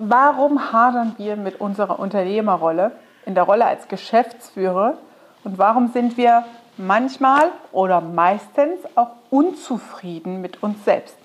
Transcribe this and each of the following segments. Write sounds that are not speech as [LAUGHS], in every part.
Warum hadern wir mit unserer Unternehmerrolle, in der Rolle als Geschäftsführer und warum sind wir manchmal oder meistens auch unzufrieden mit uns selbst?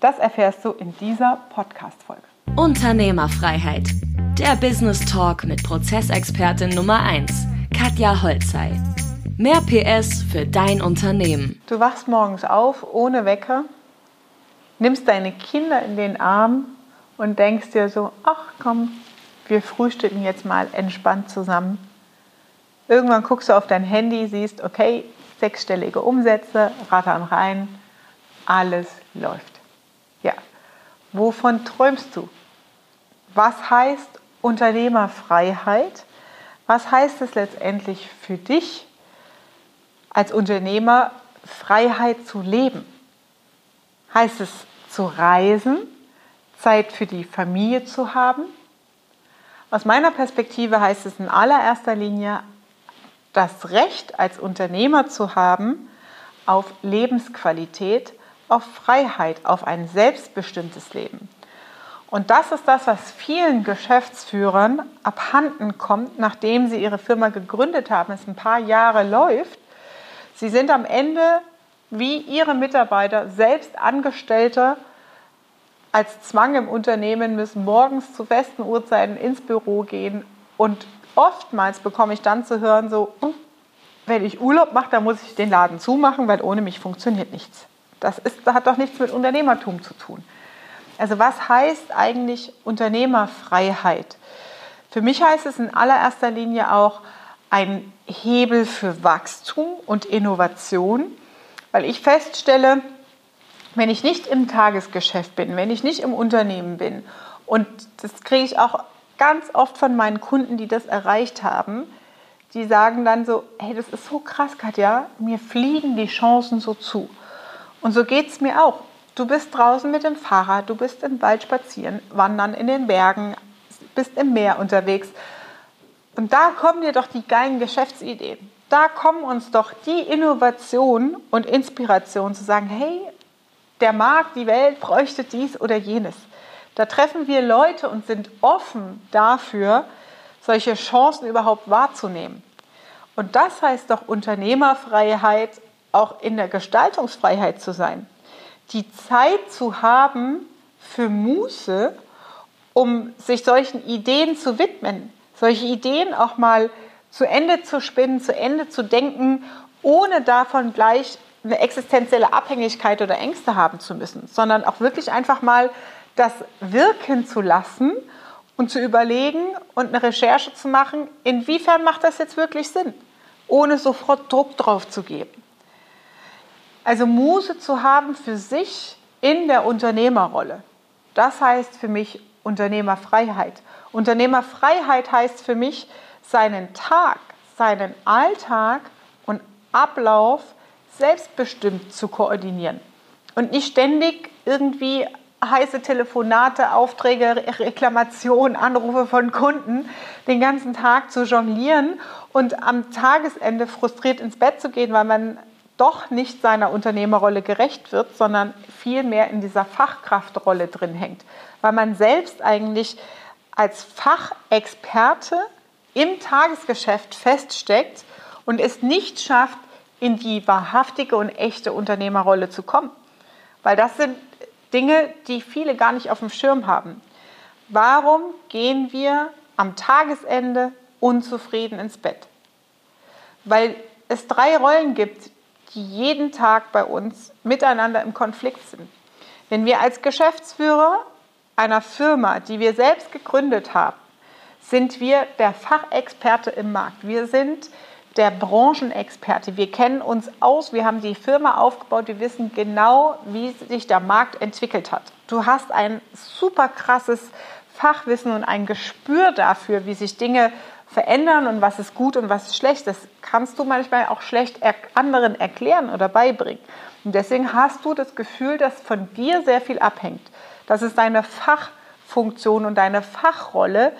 Das erfährst du in dieser Podcast-Folge. Unternehmerfreiheit. Der Business Talk mit Prozessexpertin Nummer 1, Katja Holzei. Mehr PS für dein Unternehmen. Du wachst morgens auf ohne Wecker, nimmst deine Kinder in den Arm und denkst dir so, ach komm, wir frühstücken jetzt mal entspannt zusammen. Irgendwann guckst du auf dein Handy, siehst, okay, sechsstellige Umsätze, rattern rein, alles läuft. Ja, wovon träumst du? Was heißt Unternehmerfreiheit? Was heißt es letztendlich für dich als Unternehmer, Freiheit zu leben? Heißt es zu reisen? Zeit für die Familie zu haben. Aus meiner Perspektive heißt es in allererster Linie, das Recht als Unternehmer zu haben auf Lebensqualität, auf Freiheit, auf ein selbstbestimmtes Leben. Und das ist das, was vielen Geschäftsführern abhanden kommt, nachdem sie ihre Firma gegründet haben, es ein paar Jahre läuft. Sie sind am Ende wie ihre Mitarbeiter selbst Angestellte als Zwang im Unternehmen müssen morgens zu festen Uhrzeiten ins Büro gehen und oftmals bekomme ich dann zu hören, so, hm, wenn ich Urlaub mache, dann muss ich den Laden zumachen, weil ohne mich funktioniert nichts. Das, ist, das hat doch nichts mit Unternehmertum zu tun. Also was heißt eigentlich Unternehmerfreiheit? Für mich heißt es in allererster Linie auch ein Hebel für Wachstum und Innovation, weil ich feststelle, wenn ich nicht im Tagesgeschäft bin, wenn ich nicht im Unternehmen bin, und das kriege ich auch ganz oft von meinen Kunden, die das erreicht haben, die sagen dann so, hey, das ist so krass, Katja, mir fliegen die Chancen so zu. Und so geht es mir auch. Du bist draußen mit dem Fahrrad, du bist im Wald spazieren, wandern in den Bergen, bist im Meer unterwegs. Und da kommen dir doch die geilen Geschäftsideen. Da kommen uns doch die Innovation und Inspiration zu sagen, hey, der Markt, die Welt bräuchte dies oder jenes. Da treffen wir Leute und sind offen dafür, solche Chancen überhaupt wahrzunehmen. Und das heißt doch Unternehmerfreiheit auch in der Gestaltungsfreiheit zu sein. Die Zeit zu haben für Muße, um sich solchen Ideen zu widmen, solche Ideen auch mal zu Ende zu spinnen, zu Ende zu denken, ohne davon gleich eine existenzielle Abhängigkeit oder Ängste haben zu müssen, sondern auch wirklich einfach mal das wirken zu lassen und zu überlegen und eine Recherche zu machen, inwiefern macht das jetzt wirklich Sinn, ohne sofort Druck drauf zu geben. Also Muße zu haben für sich in der Unternehmerrolle. Das heißt für mich Unternehmerfreiheit. Unternehmerfreiheit heißt für mich, seinen Tag, seinen Alltag und Ablauf selbstbestimmt zu koordinieren und nicht ständig irgendwie heiße Telefonate, Aufträge, Reklamationen, Anrufe von Kunden den ganzen Tag zu jonglieren und am Tagesende frustriert ins Bett zu gehen, weil man doch nicht seiner Unternehmerrolle gerecht wird, sondern viel mehr in dieser Fachkraftrolle drin hängt, weil man selbst eigentlich als Fachexperte im Tagesgeschäft feststeckt und es nicht schafft, in die wahrhaftige und echte Unternehmerrolle zu kommen. Weil das sind Dinge, die viele gar nicht auf dem Schirm haben. Warum gehen wir am Tagesende unzufrieden ins Bett? Weil es drei Rollen gibt, die jeden Tag bei uns miteinander im Konflikt sind. Wenn wir als Geschäftsführer einer Firma, die wir selbst gegründet haben, sind wir der Fachexperte im Markt. Wir sind der Branchenexperte. Wir kennen uns aus, wir haben die Firma aufgebaut, wir wissen genau, wie sich der Markt entwickelt hat. Du hast ein super krasses Fachwissen und ein Gespür dafür, wie sich Dinge verändern und was ist gut und was ist schlecht. Das kannst du manchmal auch schlecht anderen erklären oder beibringen. Und deswegen hast du das Gefühl, dass von dir sehr viel abhängt. Das ist deine Fachfunktion und deine Fachrolle,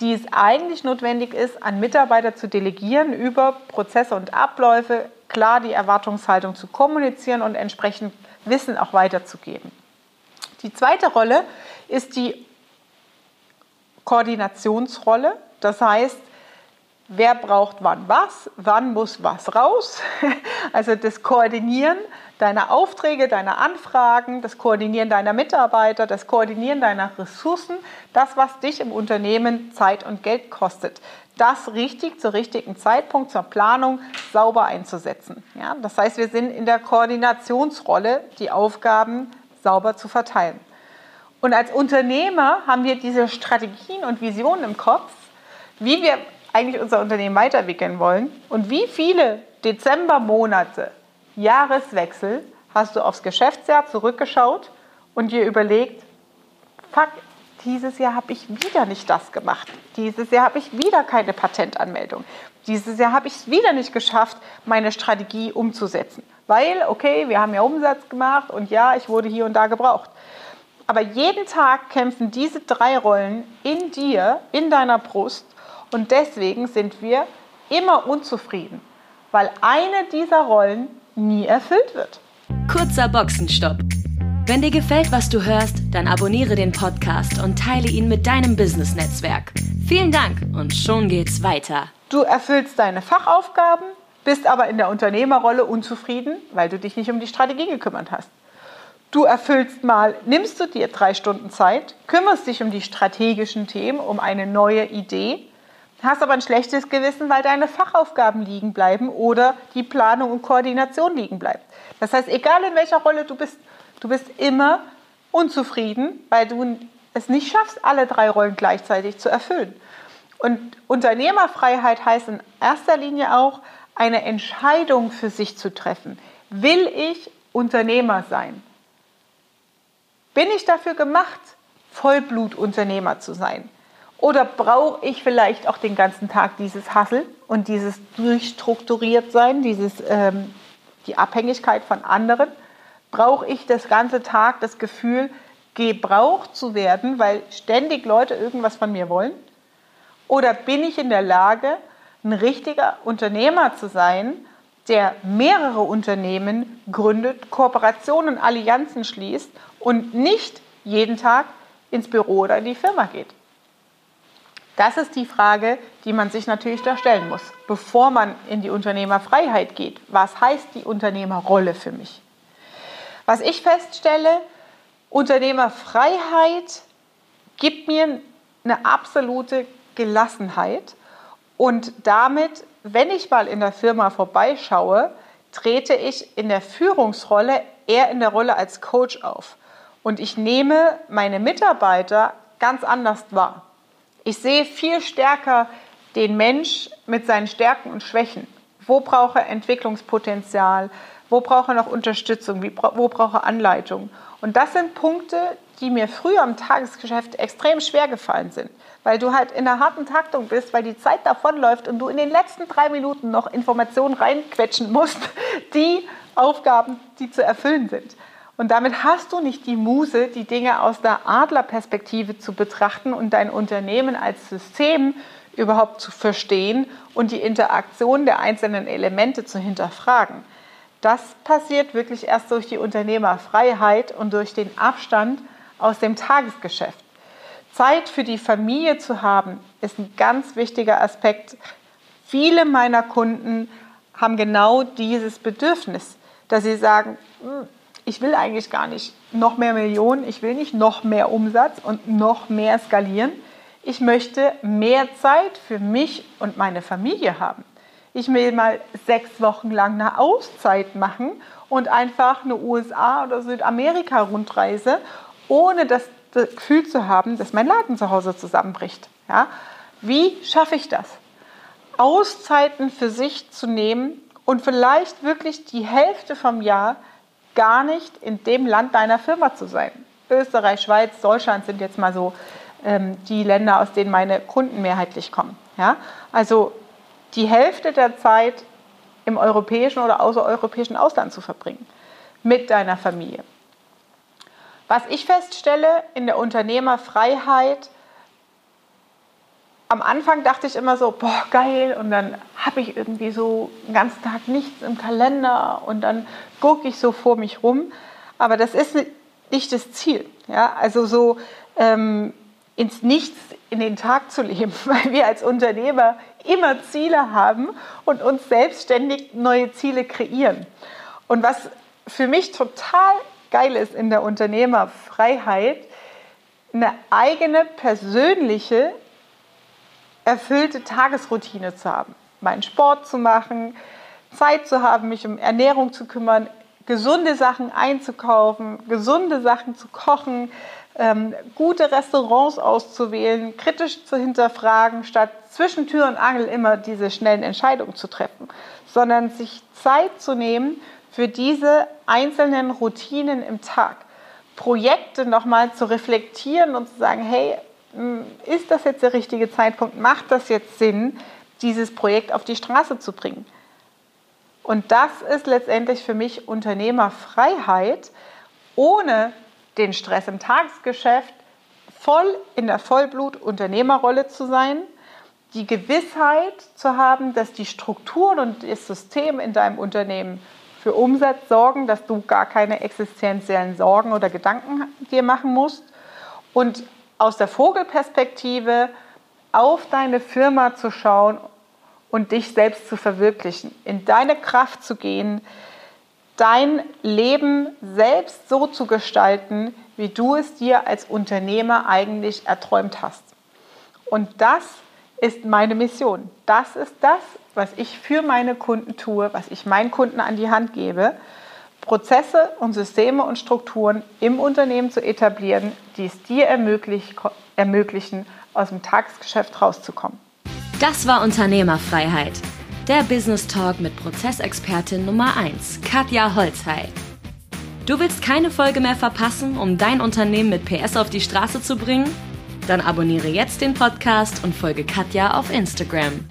die es eigentlich notwendig ist, an Mitarbeiter zu delegieren, über Prozesse und Abläufe klar die Erwartungshaltung zu kommunizieren und entsprechend Wissen auch weiterzugeben. Die zweite Rolle ist die Koordinationsrolle. Das heißt, wer braucht wann was, wann muss was raus. [LAUGHS] Also das Koordinieren deiner Aufträge, deiner Anfragen, das Koordinieren deiner Mitarbeiter, das Koordinieren deiner Ressourcen, das, was dich im Unternehmen Zeit und Geld kostet, das richtig zur richtigen Zeitpunkt zur Planung sauber einzusetzen. Ja, das heißt, wir sind in der Koordinationsrolle, die Aufgaben sauber zu verteilen. Und als Unternehmer haben wir diese Strategien und Visionen im Kopf, wie wir eigentlich unser Unternehmen weiterentwickeln wollen und wie viele Dezembermonate, Jahreswechsel hast du aufs Geschäftsjahr zurückgeschaut und dir überlegt, fuck, dieses Jahr habe ich wieder nicht das gemacht. Dieses Jahr habe ich wieder keine Patentanmeldung. Dieses Jahr habe ich es wieder nicht geschafft, meine Strategie umzusetzen. Weil, okay, wir haben ja Umsatz gemacht und ja, ich wurde hier und da gebraucht. Aber jeden Tag kämpfen diese drei Rollen in dir, in deiner Brust und deswegen sind wir immer unzufrieden, weil eine dieser Rollen nie erfüllt wird. Kurzer Boxenstopp. Wenn dir gefällt, was du hörst, dann abonniere den Podcast und teile ihn mit deinem Business-Netzwerk. Vielen Dank und schon geht's weiter. Du erfüllst deine Fachaufgaben, bist aber in der Unternehmerrolle unzufrieden, weil du dich nicht um die Strategie gekümmert hast. Du erfüllst mal, nimmst du dir drei Stunden Zeit, kümmerst dich um die strategischen Themen, um eine neue Idee, hast aber ein schlechtes Gewissen, weil deine Fachaufgaben liegen bleiben oder die Planung und Koordination liegen bleibt. Das heißt, egal in welcher Rolle du bist, Du bist immer unzufrieden, weil du es nicht schaffst, alle drei Rollen gleichzeitig zu erfüllen. Und Unternehmerfreiheit heißt in erster Linie auch, eine Entscheidung für sich zu treffen. Will ich Unternehmer sein? Bin ich dafür gemacht, Vollblutunternehmer zu sein? Oder brauche ich vielleicht auch den ganzen Tag dieses Hassel und dieses durchstrukturiert sein, dieses, ähm, die Abhängigkeit von anderen? brauche ich das ganze Tag das Gefühl, gebraucht zu werden, weil ständig Leute irgendwas von mir wollen? Oder bin ich in der Lage, ein richtiger Unternehmer zu sein, der mehrere Unternehmen gründet, Kooperationen, Allianzen schließt und nicht jeden Tag ins Büro oder in die Firma geht? Das ist die Frage, die man sich natürlich da stellen muss, bevor man in die Unternehmerfreiheit geht. Was heißt die Unternehmerrolle für mich? Was ich feststelle, Unternehmerfreiheit gibt mir eine absolute Gelassenheit und damit, wenn ich mal in der Firma vorbeischaue, trete ich in der Führungsrolle eher in der Rolle als Coach auf. Und ich nehme meine Mitarbeiter ganz anders wahr. Ich sehe viel stärker den Mensch mit seinen Stärken und Schwächen. Wo braucht er Entwicklungspotenzial? Wo braucht er noch Unterstützung? Wo braucht er Anleitung? Und das sind Punkte, die mir früher im Tagesgeschäft extrem schwer gefallen sind, weil du halt in einer harten Taktung bist, weil die Zeit davonläuft und du in den letzten drei Minuten noch Informationen reinquetschen musst, [LAUGHS] die Aufgaben, die zu erfüllen sind. Und damit hast du nicht die Muse, die Dinge aus der Adlerperspektive zu betrachten und dein Unternehmen als System überhaupt zu verstehen und die Interaktion der einzelnen Elemente zu hinterfragen. Das passiert wirklich erst durch die Unternehmerfreiheit und durch den Abstand aus dem Tagesgeschäft. Zeit für die Familie zu haben, ist ein ganz wichtiger Aspekt. Viele meiner Kunden haben genau dieses Bedürfnis, dass sie sagen, hm, ich will eigentlich gar nicht noch mehr Millionen, ich will nicht noch mehr Umsatz und noch mehr skalieren. Ich möchte mehr Zeit für mich und meine Familie haben ich will mal sechs Wochen lang eine Auszeit machen und einfach eine USA oder Südamerika-Rundreise, ohne das Gefühl zu haben, dass mein Laden zu Hause zusammenbricht. Ja? Wie schaffe ich das? Auszeiten für sich zu nehmen und vielleicht wirklich die Hälfte vom Jahr gar nicht in dem Land deiner Firma zu sein. Österreich, Schweiz, Deutschland sind jetzt mal so ähm, die Länder, aus denen meine Kunden mehrheitlich kommen. Ja? Also die Hälfte der Zeit im europäischen oder außereuropäischen Ausland zu verbringen mit deiner Familie. Was ich feststelle in der Unternehmerfreiheit, am Anfang dachte ich immer so, boah, geil, und dann habe ich irgendwie so einen ganzen Tag nichts im Kalender und dann gucke ich so vor mich rum. Aber das ist nicht das Ziel. Ja? Also so ähm, ins Nichts in den Tag zu leben, [LAUGHS] weil wir als Unternehmer immer Ziele haben und uns selbstständig neue Ziele kreieren. Und was für mich total geil ist in der Unternehmerfreiheit, eine eigene persönliche, erfüllte Tagesroutine zu haben. Meinen Sport zu machen, Zeit zu haben, mich um Ernährung zu kümmern, gesunde Sachen einzukaufen, gesunde Sachen zu kochen, ähm, gute Restaurants auszuwählen, kritisch zu hinterfragen, statt zwischen Tür und Angel immer diese schnellen Entscheidungen zu treffen, sondern sich Zeit zu nehmen für diese einzelnen Routinen im Tag. Projekte nochmal zu reflektieren und zu sagen, hey, ist das jetzt der richtige Zeitpunkt? Macht das jetzt Sinn, dieses Projekt auf die Straße zu bringen? Und das ist letztendlich für mich Unternehmerfreiheit, ohne den Stress im Tagesgeschäft, voll in der Vollblut-Unternehmerrolle zu sein, die Gewissheit zu haben, dass die Strukturen und das System in deinem Unternehmen für Umsatz sorgen, dass du gar keine existenziellen Sorgen oder Gedanken dir machen musst und aus der Vogelperspektive auf deine Firma zu schauen und dich selbst zu verwirklichen, in deine Kraft zu gehen, dein Leben selbst so zu gestalten, wie du es dir als Unternehmer eigentlich erträumt hast. Und das ist meine Mission. Das ist das, was ich für meine Kunden tue, was ich meinen Kunden an die Hand gebe, Prozesse und Systeme und Strukturen im Unternehmen zu etablieren, die es dir ermöglichen, aus dem Tagesgeschäft rauszukommen. Das war Unternehmerfreiheit. Der Business Talk mit Prozessexpertin Nummer 1, Katja Holzhey. Du willst keine Folge mehr verpassen, um dein Unternehmen mit PS auf die Straße zu bringen? Dann abonniere jetzt den Podcast und folge Katja auf Instagram.